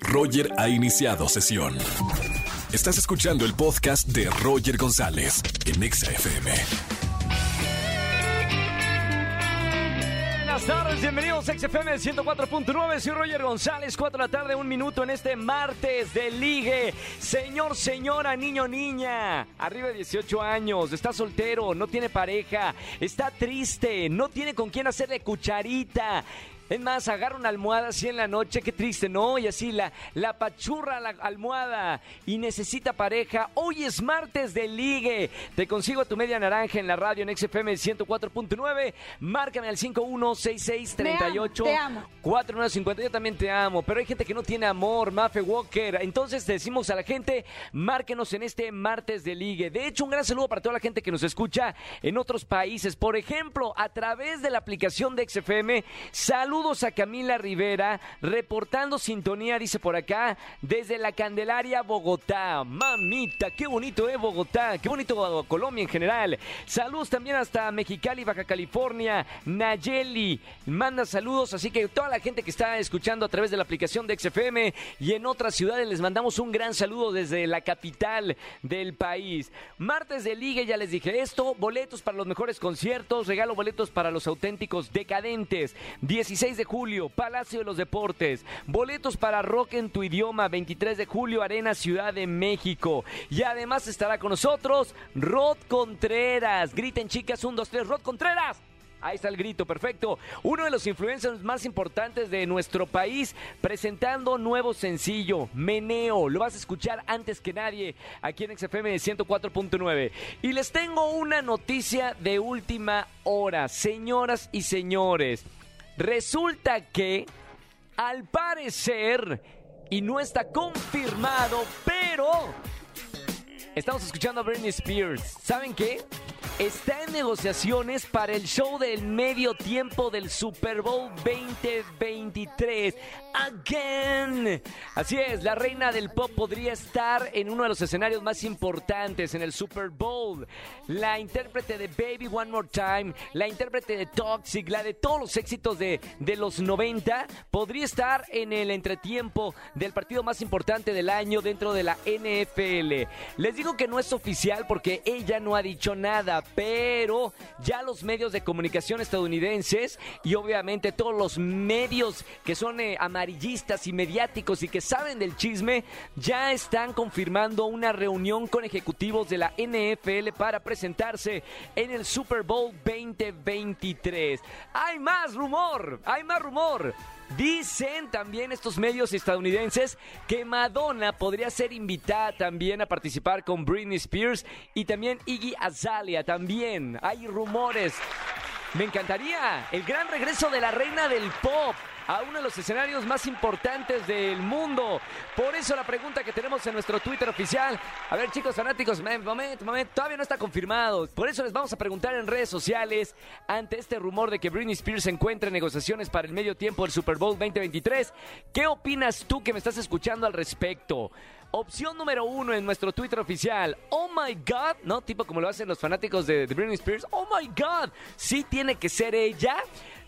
Roger ha iniciado sesión. Estás escuchando el podcast de Roger González en Exa FM. Buenas tardes, bienvenidos a XFM 104.9, soy Roger González, 4 de la tarde, un minuto en este martes de ligue. Señor, señora, niño, niña, arriba de 18 años, está soltero, no tiene pareja, está triste, no tiene con quién hacerle cucharita. Es más, agarra una almohada así en la noche, qué triste, ¿no? Y así la, la pachurra la almohada y necesita pareja. Hoy es martes de ligue. Te consigo a tu media naranja en la radio en XFM 104.9. Márcame al 516638 Te amo, te amo. 4950. Yo también te amo, pero hay gente que no tiene amor, Mafe Walker. Entonces decimos a la gente, márquenos en este martes de ligue. De hecho, un gran saludo para toda la gente que nos escucha en otros países. Por ejemplo, a través de la aplicación de XFM, saludos a Camila Rivera, reportando sintonía, dice por acá, desde la Candelaria, Bogotá. Mamita, qué bonito, ¿eh? Bogotá, qué bonito Colombia en general. Saludos también hasta Mexicali, Baja California. Nayeli manda saludos, así que toda la gente que está escuchando a través de la aplicación de XFM y en otras ciudades les mandamos un gran saludo desde la capital del país. Martes de Liga, ya les dije esto, boletos para los mejores conciertos, regalo boletos para los auténticos decadentes. 16 de julio, Palacio de los Deportes. Boletos para Rock en tu idioma, 23 de julio, Arena Ciudad de México. Y además estará con nosotros Rod Contreras. Griten chicas, un, dos, tres, Rod Contreras. Ahí está el grito, perfecto. Uno de los influencers más importantes de nuestro país presentando nuevo sencillo, Meneo. Lo vas a escuchar antes que nadie aquí en XFM 104.9. Y les tengo una noticia de última hora, señoras y señores. Resulta que, al parecer, y no está confirmado, pero estamos escuchando a Britney Spears. ¿Saben qué? Está en negociaciones para el show del medio tiempo del Super Bowl 2023. Again. Así es, la reina del pop podría estar en uno de los escenarios más importantes en el Super Bowl. La intérprete de Baby One More Time, la intérprete de Toxic, la de todos los éxitos de, de los 90, podría estar en el entretiempo del partido más importante del año dentro de la NFL. Les digo que no es oficial porque ella no ha dicho nada, pero ya los medios de comunicación estadounidenses y obviamente todos los medios que son eh, amarillistas y mediáticos y que saben del chisme ya están confirmando una reunión con ejecutivos de la NFL para presentarse en el Super Bowl 2023. Hay más rumor, hay más rumor. Dicen también estos medios estadounidenses que Madonna podría ser invitada también a participar con Britney Spears y también Iggy Azalea también. Hay rumores. Me encantaría el gran regreso de la reina del pop a uno de los escenarios más importantes del mundo. Por eso la pregunta que tenemos en nuestro Twitter oficial. A ver, chicos fanáticos, momento, momento, todavía no está confirmado. Por eso les vamos a preguntar en redes sociales ante este rumor de que Britney Spears se encuentra en negociaciones para el medio tiempo del Super Bowl 2023. ¿Qué opinas tú que me estás escuchando al respecto? Opción número uno en nuestro Twitter oficial. Oh my God, ¿no? Tipo como lo hacen los fanáticos de, de Britney Spears. Oh my God, sí tiene que ser ella.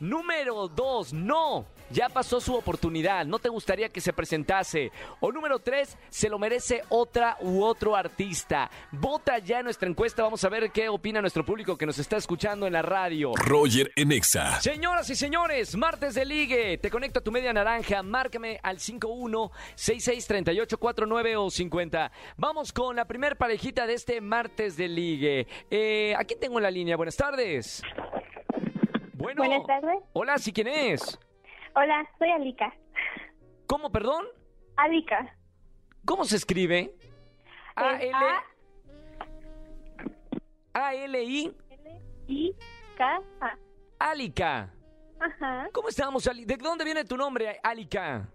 Número dos, no. Ya pasó su oportunidad, no te gustaría que se presentase. O número tres, se lo merece otra u otro artista. Vota ya en nuestra encuesta, vamos a ver qué opina nuestro público que nos está escuchando en la radio. Roger en Exa. Señoras y señores, martes de ligue. Te conecto a tu media naranja. Márcame al 51663849 o 50. Vamos con la primer parejita de este martes de ligue. Eh, aquí tengo la línea. Buenas tardes. Bueno. Buenas tardes. Hola, ¿sí quién es? Hola, soy Alika. ¿Cómo, perdón? Alika. ¿Cómo se escribe? A L A L I I K A. Alica. Ajá. ¿Cómo estamos, Ali? ¿De dónde viene tu nombre, Alica?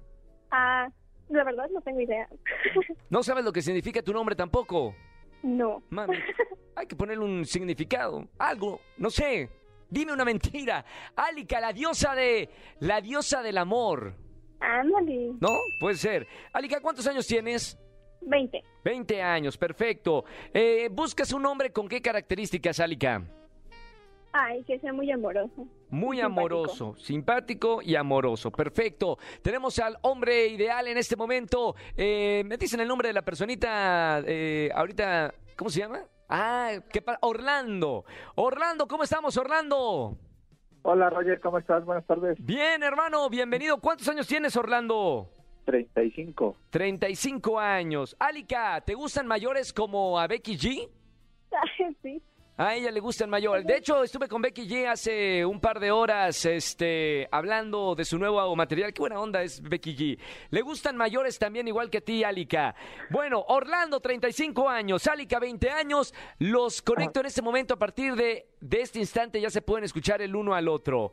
Ah, la verdad no tengo idea. No sabes lo que significa tu nombre tampoco. no. Mami, hay que ponerle un significado, algo, no sé. Dime una mentira. Alica, la diosa de la diosa del amor. Ándale. ¿No? Puede ser. Alica, ¿cuántos años tienes? 20. 20 años, perfecto. Eh, ¿Buscas un hombre con qué características, Alica? Ay, que sea muy amoroso. Muy Simpático. amoroso, simpático y amoroso. Perfecto. Tenemos al hombre ideal en este momento. Eh, ¿Me dicen el nombre de la personita eh, ahorita? ¿Cómo se llama? Ah, ¿qué pa- Orlando. Orlando, ¿cómo estamos, Orlando? Hola Roger, ¿cómo estás? Buenas tardes. Bien, hermano, bienvenido. ¿Cuántos años tienes, Orlando? 35. 35 años. Alika, ¿te gustan mayores como a Becky G? Sí. A ella le gustan mayores. De hecho, estuve con Becky G hace un par de horas este, hablando de su nuevo material. Qué buena onda es Becky G. Le gustan mayores también, igual que a ti, Alika. Bueno, Orlando, 35 años. Alika, 20 años. Los conecto en este momento. A partir de, de este instante ya se pueden escuchar el uno al otro.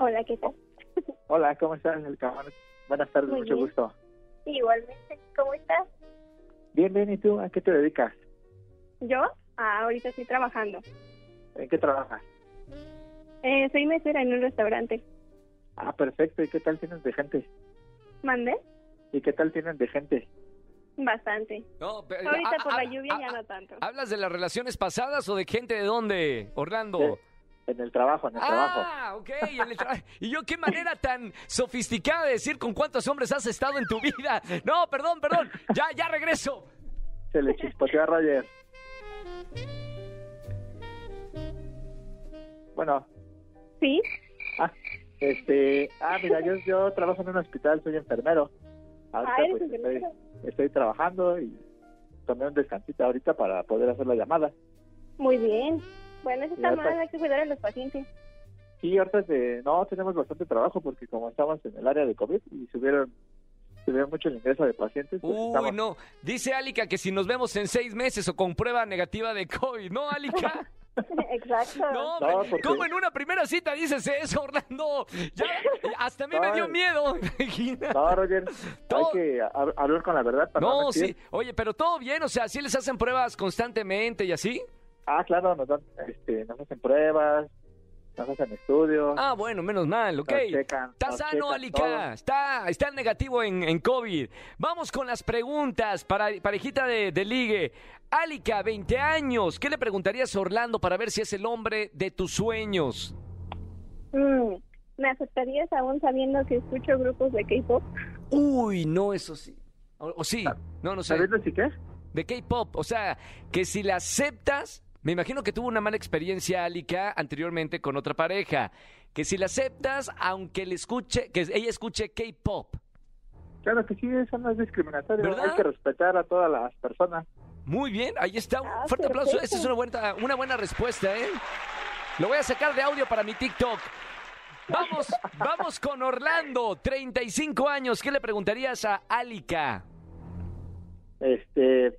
Hola, ¿qué tal? Hola, ¿cómo estás? El cabrón? Buenas tardes, Muy mucho bien. gusto. Igualmente, ¿cómo estás? Bien, bien, ¿y tú? ¿A qué te dedicas? ¿Yo? Ah, ahorita estoy trabajando. ¿En qué trabajas? Eh, soy mesera en un restaurante. Ah, perfecto. ¿Y qué tal tienen de gente? ¿Mandé? ¿Y qué tal tienen de gente? Bastante. No, pero- Ahorita ah, por ah, la lluvia ah, ya ah, no tanto. ¿Hablas de las relaciones pasadas o de gente de dónde, Orlando? En el trabajo, en el trabajo. Ah, ok. en el tra- y yo qué manera tan sofisticada de decir con cuántos hombres has estado en tu vida. No, perdón, perdón. Ya, ya regreso. Se le chispoteó a Roger. Bueno, ¿Sí? ah, este, ah, mira, yo, yo trabajo en un hospital, soy enfermero. Ahorita Ah, pues estoy, estoy trabajando y tomé un descansito ahorita para poder hacer la llamada. Muy bien. Bueno, eso Y está ahorita- mal, hay que cuidar a los pacientes. Sí, ahorita de, no, tenemos bastante trabajo porque como estamos en el área de COVID y subieron, subieron mucho el ingreso de pacientes. pues Uy, estamos- no. Dice Alica que si nos vemos en seis meses o con prueba negativa de COVID. ¿No, Alica? Exacto. No, No, porque- ¿cómo en una primera cita dices eso, Orlando? Ya, hasta a mí me No, dio eh. miedo. Imagina. No, Roger, Todo- hay que hab- hablar con la verdad para No, mentir. sí. Oye, pero todo bien, o sea, ¿sí les hacen pruebas constantemente y así? Ah, claro, nos dan, este, nos hacen pruebas, nos hacen estudios, Ah, bueno, menos mal, ok. checan. Está sano, Alica. Está, está negativo en, en COVID. Vamos con las preguntas para parejita de, de ligue. Alica, 20 años. ¿Qué le preguntarías a Orlando para ver si es el hombre de tus sueños? Mm, ¿Me aceptarías aún sabiendo que escucho grupos de K-pop? Uy, no, eso sí. O, o sí, no, no sé. ¿Sabes si qué? De K-pop. O sea, que si la aceptas, me imagino que tuvo una mala experiencia, Alica, anteriormente con otra pareja. Que si la aceptas, aunque le escuche, que ella escuche K-pop. Claro que sí, eso no es discriminatorio. ¿Verdad? Hay que respetar a todas las personas. Muy bien, ahí está. Un Ah, fuerte aplauso. Esta es una buena, una buena respuesta, ¿eh? Lo voy a sacar de audio para mi TikTok. Vamos, vamos con Orlando, 35 años. ¿Qué le preguntarías a Alica? Este,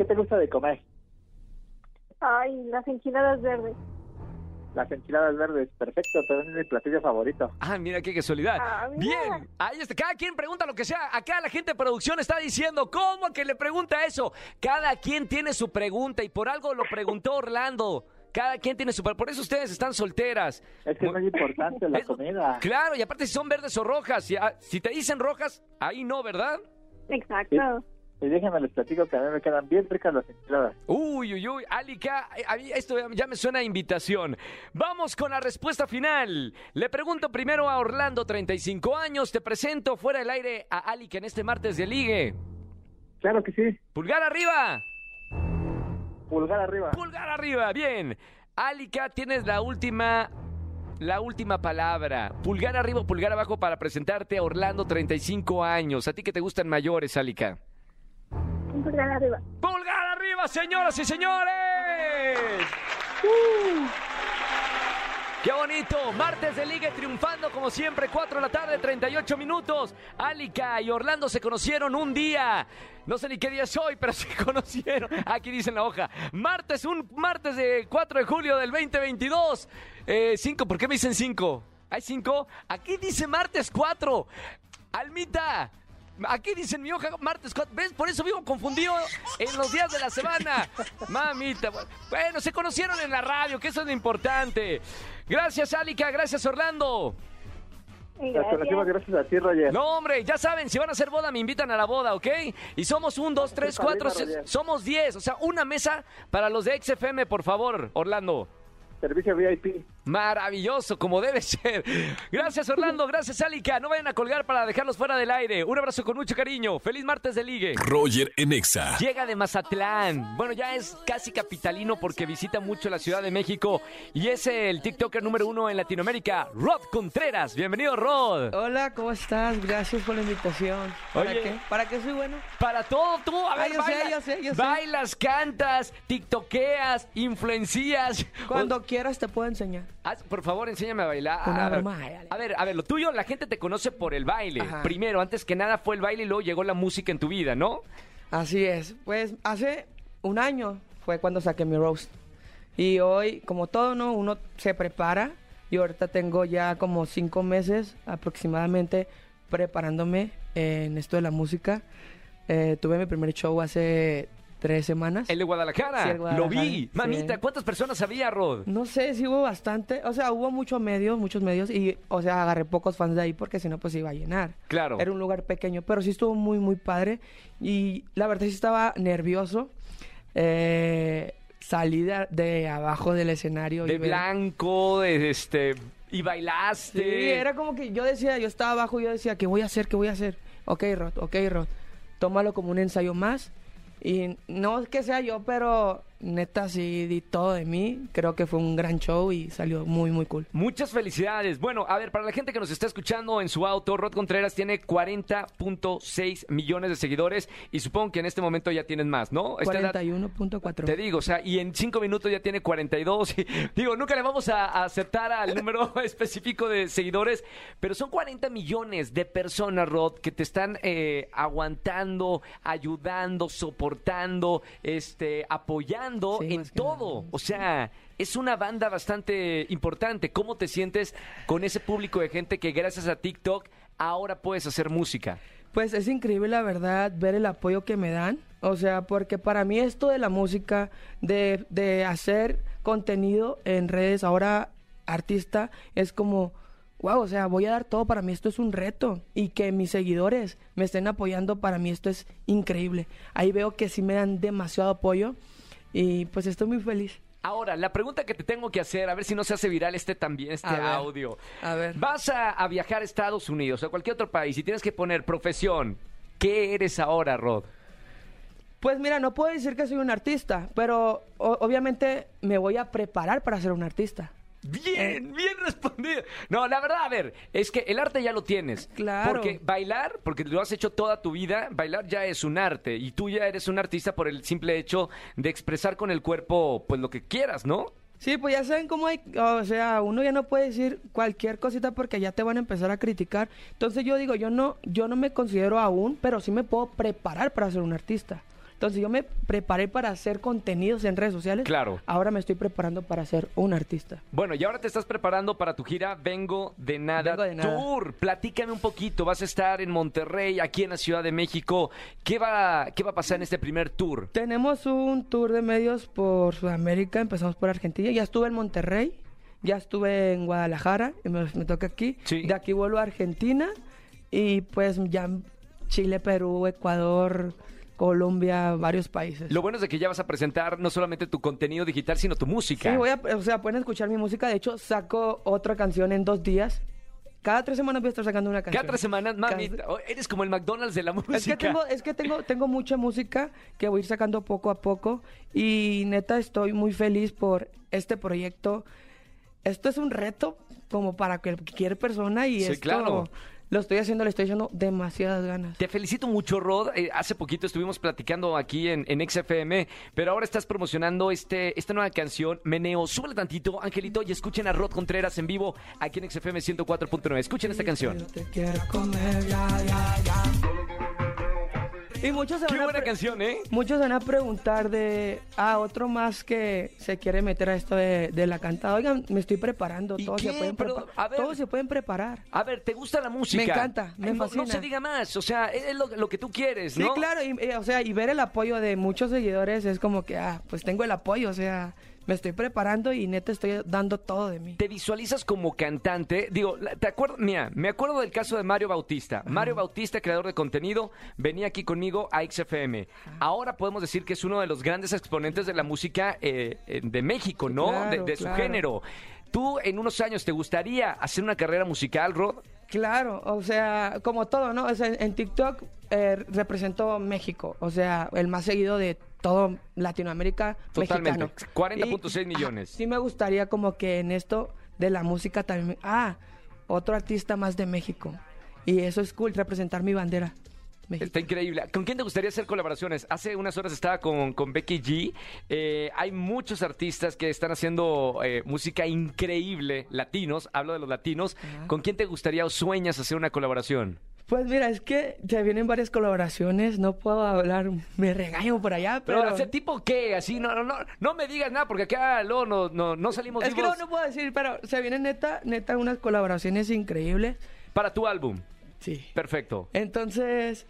¿qué te gusta de comer? Ay, las enchiladas verdes. Las enchiladas verdes, perfecto, también es mi platillo favorito. Ah, mira qué casualidad. Ah, mira. Bien, ahí está. Cada quien pregunta lo que sea. Acá la gente de producción está diciendo, ¿cómo que le pregunta eso? Cada quien tiene su pregunta y por algo lo preguntó Orlando. Cada quien tiene su... Por eso ustedes están solteras. Es que es muy importante la Es- comida. Claro, y aparte si son verdes o rojas. Si, ah, si te dicen rojas, ahí no, ¿verdad? Exacto. Y déjenme les platico que a mí me quedan bien ricas las enchiladas. Uy, uy, uy, Alica, eh, a mí esto ya me suena a invitación. Vamos con la respuesta final. Le pregunto primero a Orlando, 35 años. Te presento fuera del aire a Alica en este martes de ligue. Claro que sí, Pulgar arriba, pulgar arriba. pulgar arriba, bien. Alica, tienes la última, la última palabra. Pulgar arriba, pulgar abajo para presentarte a Orlando, 35 años. A ti que te gustan mayores, Alica. Pulgar arriba. ¡Pulgar arriba, señoras y señores! ¡Qué bonito! Martes de Liga triunfando como siempre, 4 de la tarde, 38 minutos. Alica y Orlando se conocieron un día. No sé ni qué día es hoy, pero se conocieron. Aquí dice en la hoja. Martes, un martes de 4 de julio del 2022. Eh, cinco, ¿por qué me dicen 5? ¿Hay 5? Aquí dice martes 4. Almita, Aquí dice en mi hoja martes 4. ¿Ves? Por eso vivo confundido en los días de la semana. Mamita. Bueno, se conocieron en la radio, que eso es lo importante. Gracias, Alica. Gracias, Orlando. Gracias. gracias a ti, Roger. No, hombre, ya saben, si van a hacer boda, me invitan a la boda, ¿ok? Y somos un, dos, tres, cuatro, seis- somos diez. O sea, una mesa para los de XFM, por favor, Orlando. Servicio VIP. Maravilloso, como debe ser. Gracias, Orlando. Gracias, Alica. No vayan a colgar para dejarlos fuera del aire. Un abrazo con mucho cariño. Feliz martes de ligue. Roger en Exa. Llega de Mazatlán. Bueno, ya es casi capitalino porque visita mucho la Ciudad de México y es el TikToker número uno en Latinoamérica, Rod Contreras. Bienvenido, Rod. Hola, ¿cómo estás? Gracias por la invitación. ¿Para Oye. qué? ¿Para qué soy bueno? Para todo tú, a Ah, ver, yo sé, baila- yo sé, yo sé. bailas, cantas, tiktokeas, influencias. Cuando quieras te puedo enseñar. Haz- por favor, enséñame a bailar. Una a, ver, broma, a ver, a ver, lo tuyo, la gente te conoce por el baile. Ajá. Primero, antes que nada fue el baile y luego llegó la música en tu vida, ¿no? Así es. Pues hace un año fue cuando saqué mi roast. Y hoy, como todo, ¿no? Uno se prepara. Y ahorita tengo ya como cinco meses aproximadamente preparándome en esto de la música. Eh, tuve mi primer show hace tres semanas. El de Guadalajara. Sí, el Guadalajara, Lo vi. sí. Mamita, ¿cuántas personas había, Rod? No sé si hubo bastante, o sea, hubo muchos medios, muchos medios y, o sea, agarré pocos fans de ahí porque si no, pues iba a llenar. Claro. Era un lugar pequeño, pero sí estuvo muy, muy padre y la verdad sí estaba nervioso. Eh, salí de, de abajo del escenario. De y ver- blanco, de este. Y bailaste. Sí, era como que yo decía, yo estaba abajo y yo decía, ¿qué voy a hacer? ¿Qué voy a hacer? Ok, Rod, ok, Rod. Tómalo como un ensayo más. Y no es que sea yo, pero neta sí di todo de mí. Creo que fue un gran show y salió muy, muy cool. Muchas felicidades. Bueno, a ver, para la gente que nos está escuchando en su auto, Rod Contreras tiene 40.6 millones de seguidores y supongo que en este momento ya tienen más, ¿no? Esta edad- 41.4. Te digo, o sea, y en cinco minutos ya tiene 42. y- digo, nunca le vamos a, a aceptar al número específico de seguidores, pero son 40 millones de personas, Rod, que te están eh, aguantando, ayudando, soportando, este, apoyando Sí, en todo. O sea, es una banda bastante importante. ¿Cómo te sientes con ese público de gente que gracias a TikTok ahora puedes hacer música? Pues es increíble la verdad ver el apoyo que me dan. O sea, porque para mí esto de la música, de, de hacer contenido en redes, ahora artista, es como, wow, o sea, voy a dar todo, para mí esto es un reto. Y que mis seguidores me estén apoyando, para mí esto es increíble. Ahí veo que sí me dan demasiado apoyo y pues estoy muy feliz. Ahora, la pregunta que te tengo que hacer, a ver si no se hace viral este también, este A ver, audio. a ver. Vas a, a viajar a Estados Unidos o a cualquier otro país y tienes que poner profesión. ¿Qué eres ahora, Rod? Pues mira, no puedo decir que soy un artista, pero o- obviamente me voy a preparar para ser un artista. Bien, bien respondido. No, la verdad, a ver, es que el arte ya lo tienes. Claro. Porque bailar, porque lo has hecho toda tu vida, bailar ya es un arte. Y tú ya eres un artista por el simple hecho de expresar con el cuerpo, pues lo que quieras, ¿no? Sí, pues ya saben cómo hay, o sea, uno ya no puede decir cualquier cosita porque ya te van a empezar a criticar. Entonces yo digo, yo no, yo no me considero aún, pero sí me puedo preparar para ser un artista. Entonces yo me preparé para hacer contenidos en redes sociales. Claro. Ahora me estoy preparando para ser un artista. Bueno, y ahora te estás preparando para tu gira Vengo de Nada Vengo de Nada. Tour. Platícame un poquito. Vas a estar en Monterrey, aquí en la Ciudad de México. ¿Qué va, qué va a pasar en este primer tour? Tenemos un tour de medios por Sudamérica, empezamos por Argentina, ya estuve en Monterrey, ya estuve en Guadalajara, y me, me toca aquí. Sí. De aquí vuelvo a Argentina y pues ya Chile, Perú, Ecuador, Colombia, varios países. Lo bueno es de que ya vas a presentar no solamente tu contenido digital, sino tu música. Sí, voy a, o sea, pueden escuchar mi música, de hecho saco otra canción en dos días. Cada tres semanas voy a estar sacando una canción. Cada tres semanas, mami, Cada- oh, eres como el McDonald's de la música. Es que tengo, es que tengo, tengo mucha música que voy a ir sacando poco a poco y neta estoy muy feliz por este proyecto. Esto es un reto como para cualquier persona y Sí, esto claro. Lo estoy haciendo, le estoy echando demasiadas ganas. Te felicito mucho, Rod. Eh, hace poquito estuvimos platicando aquí en, en XFM, pero ahora estás promocionando este, esta nueva canción, Meneo. Súbele tantito, Angelito, y escuchen a Rod Contreras en vivo aquí en XFM 104.9. Escuchen esta canción. Yo te quiero comer, ya, ya, ya. Y muchos se Qué van a buena pre- canción, ¿eh? Muchos van a preguntar de a otro más que se quiere meter a esto de, de la cantada. Oigan, me estoy preparando. ¿Y Todos qué? se pueden Pero, preparar. a ver. Todos se pueden preparar. A ver, ¿te gusta la música? Me encanta, me Ay, no- fascina. No, se diga más, o sea, es lo, lo que tú quieres, Sí, ¿no? claro, y, eh, o sea, y ver el apoyo de muchos seguidores es como que, ah, pues tengo el apoyo, o sea, me estoy preparando y neta estoy dando todo de mí. ¿Te visualizas como cantante? Digo, ¿te acuerdas? Mira, me acuerdo del caso de Mario Bautista. Mario Bautista, creador de contenido, venía aquí conmigo a XFM. Ahora podemos decir que es uno de los grandes exponentes de la música eh, eh, de México, ¿no? Claro, de de su género. ¿Tú en unos años te gustaría hacer una carrera musical, Rod? Claro, o sea, como todo, ¿no? O sea, en, TikTok eh, represento México, o sea, el más seguido de todo Latinoamérica Totalmente, mexicano. 40.6 Y, millones. ajá, sí me gustaría como que en esto de la música también, ah, otro artista más de México. Y eso es cool, representar mi bandera. México. Está increíble. ¿Con quién te gustaría hacer colaboraciones? Hace unas horas estaba con, con Becky G. Eh, hay muchos artistas que están haciendo eh, música increíble, latinos, hablo de los latinos. Ajá. ¿Con quién te gustaría o sueñas hacer una colaboración? Pues mira, es que se vienen varias colaboraciones, no puedo hablar, me regaño por allá, Pero, pero... ¿hacer tipo qué? Así, no, no, no, no me digas nada porque acá luego no, no, no salimos Es que no, vivos no puedo decir, pero se vienen neta, neta unas colaboraciones increíbles. para tu álbum. Sí. Perfecto. Entonces,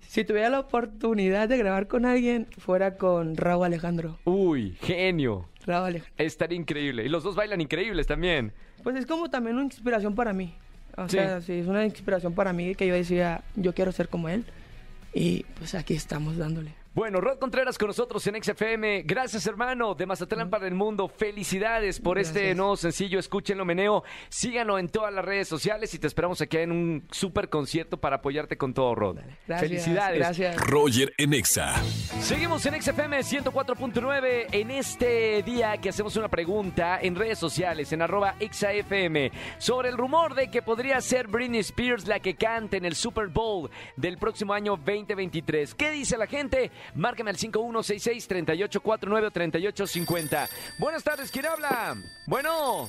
si tuviera la oportunidad de grabar con alguien, fuera con Raúl Alejandro. Uy, genio. Raúl Alejandro. Estaría increíble. Y los dos bailan increíbles también. Pues es como también una inspiración para mí. O Sí. sea, sí, es una inspiración para mí que yo decía, yo quiero ser como él. Y pues aquí estamos dándole. Bueno, Rod Contreras con nosotros en XFM. Gracias, hermano, de Mazatlán para el mundo. Felicidades por este nuevo sencillo. Escúchenlo, meneo. Síganlo en todas las redes sociales y te esperamos aquí en un super concierto para apoyarte con todo, Rod. Gracias. Felicidades. Gracias. Roger en Exa. Seguimos en XFM 104.9 en este día que hacemos una pregunta en redes sociales, en arroba XFM, sobre el rumor de que podría ser Britney Spears la que cante en el Super Bowl del próximo año 2023. ¿Qué dice la gente? Márcame al 5166-3849-3850. Buenas tardes, ¿quién habla? Bueno.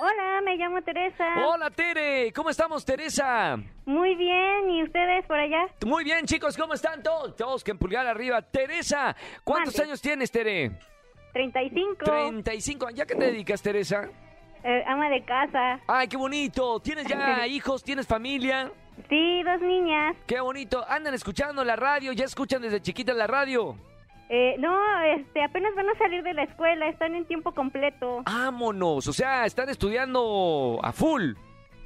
Hola, me llamo Teresa. Hola, Tere. ¿Cómo estamos, Teresa? Muy bien, ¿y ustedes por allá? Muy bien, chicos, ¿cómo están todos? Todos que en pulgar arriba. Teresa, ¿cuántos años tienes, Tere? 35. 35. ¿Ya qué te dedicas, Teresa? Eh, ama de casa. Ay, qué bonito. ¿Tienes ya hijos? ¿Tienes familia? Sí, dos niñas. Qué bonito. Andan escuchando la radio, ya escuchan desde chiquitas la radio. Eh, no, este, apenas van a salir de la escuela, están en tiempo completo. Vámonos. O sea, están estudiando a full.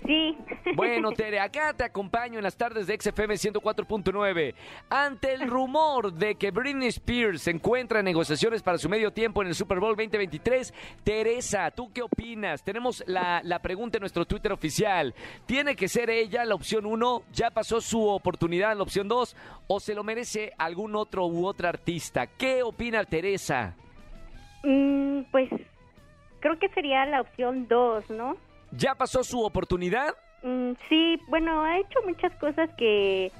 Sí. Bueno, Tere, acá te acompaño en las tardes de XFM 104.9. Ante el rumor de que Britney Spears se encuentra en negociaciones para su medio tiempo en el Super Bowl 2023, Teresa, ¿tú qué opinas? Tenemos la, la pregunta en nuestro Twitter oficial. ¿Tiene que ser ella la opción 1? ¿Ya pasó su oportunidad en la opción 2? ¿O se lo merece algún otro u otra artista? ¿Qué opina Teresa? Mm, pues creo que sería la opción 2, ¿no? ¿Ya pasó su oportunidad? Mm, sí, bueno, ha hecho muchas cosas que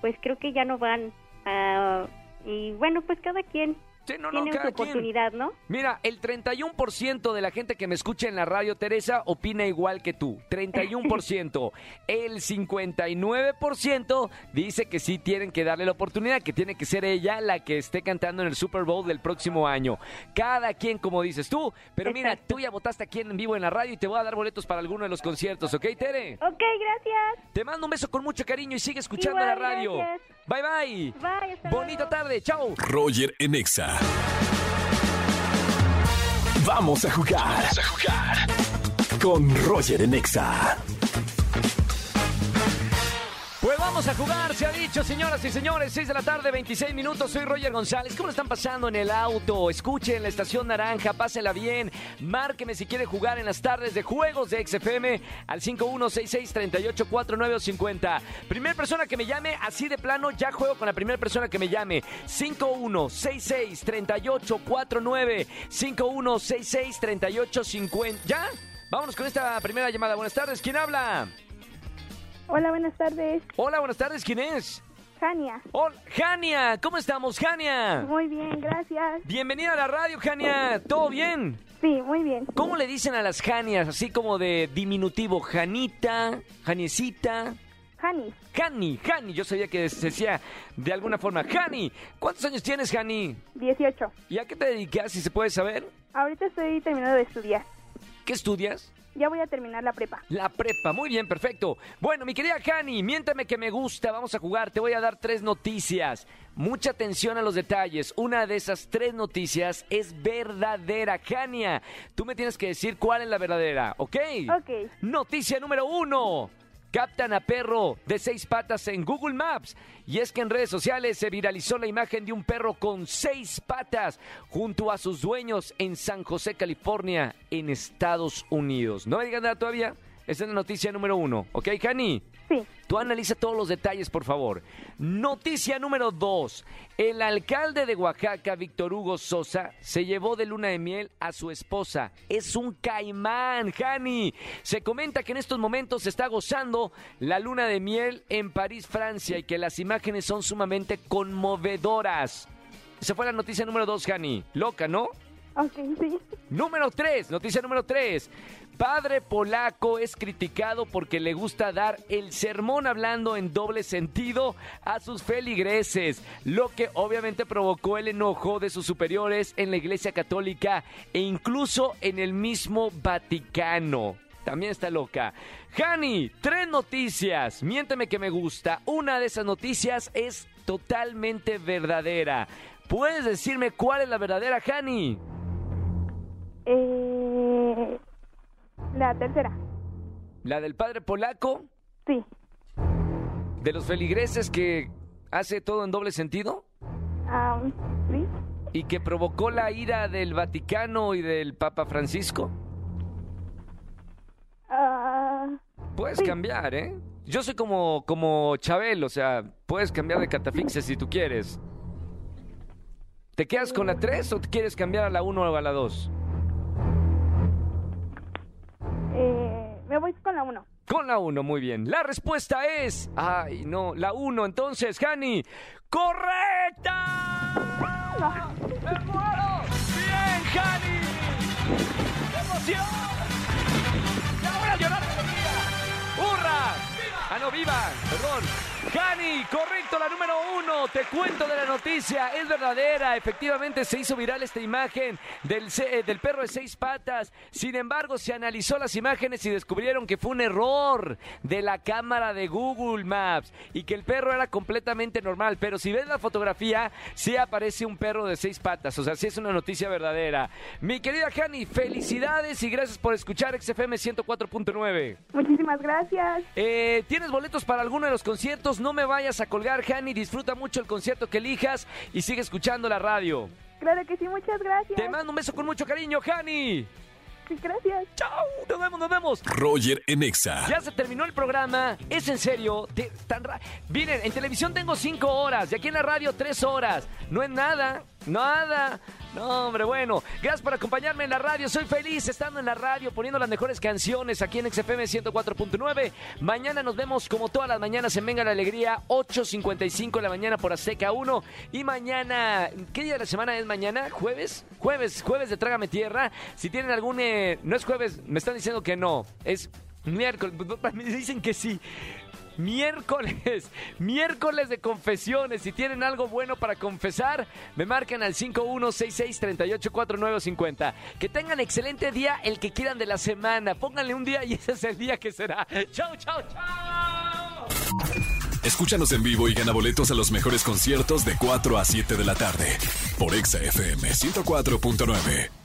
pues creo que ya no van. ah, y bueno, pues cada quien Sí, no, no, tiene su quien. oportunidad, ¿no? Mira, el 31% de la gente que me escucha en la radio, Teresa, opina igual que tú. 31%. El 59% dice que sí tienen que darle la oportunidad, que tiene que ser ella la que esté cantando en el Super Bowl del próximo año. Cada quien, como dices tú. Pero mira, Exacto. tú ya votaste aquí en vivo en la radio y te voy a dar boletos para alguno de los conciertos, ¿ok, Tere? Ok, gracias. Te mando un beso con mucho cariño y sigue escuchando Igual, la radio. gracias. Bye, bye. Bye, hasta Bonita luego. tarde, chao. Roger en Exa. Vamos a jugar. Vamos a jugar. Con Roger en Exa. Pues vamos a jugar, se ha dicho, señoras y señores, 6 de la tarde, 26 minutos, soy Roger González. ¿Cómo están pasando en el auto? Escuchen la estación naranja, pásela bien. Márqueme si quiere jugar en las tardes de juegos de XFM al 5166-384950. Primer persona que me llame, así de plano, ya juego con la primera persona que me llame. 5166-3849, 5166-3850. ¿Ya? Vámonos con esta primera llamada. Buenas tardes, ¿quién habla? Hola, buenas tardes. Hola, buenas tardes, ¿quién es? Jania. Hola, Jania, ¿cómo estamos, Jania? Muy bien, gracias. Bienvenida a la radio, Jania. ¿Todo bien? Sí, muy bien. ¿Cómo le dicen a las Janias? Así como de diminutivo, Janita, Janiecita. Jani, Jani, Jani, yo sabía que se decía de alguna forma. Jani, ¿cuántos años tienes, Jani? 18. ¿Y a qué te dedicas, si se puede saber? Ahorita estoy terminando de estudiar. ¿Qué estudias? Ya voy a terminar la prepa. La prepa, muy bien, perfecto. Bueno, mi querida Hani, miéntame que me gusta, vamos a jugar, te voy a dar tres noticias. Mucha atención a los detalles. Una de esas tres noticias es verdadera. Hania, tú me tienes que decir cuál es la verdadera, ¿ok? Ok. Noticia número uno. Captan a perro de seis patas en Google Maps. Y es que en redes sociales se viralizó la imagen de un perro con seis patas junto a sus dueños en San José, California, en Estados Unidos. ¿No me digan nada todavía? Esa es la noticia número uno. ¿Ok, Hani? Tú analiza todos los detalles, por favor. Noticia número dos. El alcalde de Oaxaca, Víctor Hugo Sosa, se llevó de luna de miel a su esposa. Es un caimán, Hani. Se comenta que en estos momentos se está gozando la luna de miel en París, Francia, y que las imágenes son sumamente conmovedoras. Esa fue la noticia número dos, Hani. Loca, ¿no? Ok, sí. Número 3, noticia número 3. Padre polaco es criticado porque le gusta dar el sermón hablando en doble sentido a sus feligreses, lo que obviamente provocó el enojo de sus superiores en la Iglesia Católica e incluso en el mismo Vaticano. También está loca. Hani, tres noticias. Miénteme que me gusta. Una de esas noticias es totalmente verdadera. ¿Puedes decirme cuál es la verdadera, Hani? Eh, la tercera. ¿La del padre polaco? Sí. ¿De los feligreses que hace todo en doble sentido? Ah, sí. ¿Y que provocó la ira del Vaticano y del Papa Francisco? Ah, Puedes Sí. cambiar, ¿eh? Yo soy como, como Chabel, o sea, puedes cambiar de catafixia si tú quieres. ¿Te quedas con la 3 o te quieres cambiar a la 1 o a la 2? Voy con la uno. Con la 1, muy bien. La respuesta es... Ay, no, la 1. Entonces, Hani, ¡correcta! ¡Me muero! ¡Bien, Hani! ¡Qué emoción! ¡Ya voy a llorar de! ¡Hurra! ¡Ah, no, viva! Perdón. Hani, correcto, la número uno. Te cuento de la noticia. Es verdadera. Efectivamente se hizo viral esta imagen del, eh, del perro de seis patas. Sin embargo, se analizó las imágenes y descubrieron que fue un error de la cámara de Google Maps y que el perro era completamente normal. Pero si ves la fotografía, sí aparece un perro de seis patas. O sea, sí es una noticia verdadera. Mi querida Hani, felicidades y gracias por escuchar XFM 104.9. Muchísimas gracias. Eh, ¿Tienes boletos para alguno de los conciertos? No me vayas a colgar, Hani. Disfruta mucho el concierto que elijas y sigue escuchando la radio. Claro que sí, muchas gracias. Te mando un beso con mucho cariño, Hani. Sí, gracias. ¡Chao! Nos vemos, nos vemos. Roger en Exa. Ya se terminó el programa. ¿Es en serio? Te- tan ra- Miren, en televisión tengo cinco horas y aquí en la radio tres horas. No es nada, nada. No, hombre, bueno. Gracias por acompañarme en la radio. Soy feliz estando en la radio, poniendo las mejores canciones aquí en XFM 104.9. Mañana nos vemos como todas las mañanas en Venga la Alegría, 8.55 de la mañana por Azteca 1. Y mañana, ¿qué día de la semana es mañana? ¿Jueves? Jueves, jueves de Trágame Tierra. Si tienen algún... eh, no es jueves, me están diciendo que no. Es miércoles. Me dicen que sí. Miércoles, miércoles de confesiones. Si tienen algo bueno para confesar, me marcan al 5166-384950. Que tengan excelente día el que quieran de la semana. Pónganle un día y ese es el día que será. ¡Chao, chao, chao! Escúchanos en vivo y gana boletos a los mejores conciertos de 4 a 7 de la tarde por Exa FM 104.9.